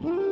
Hmm.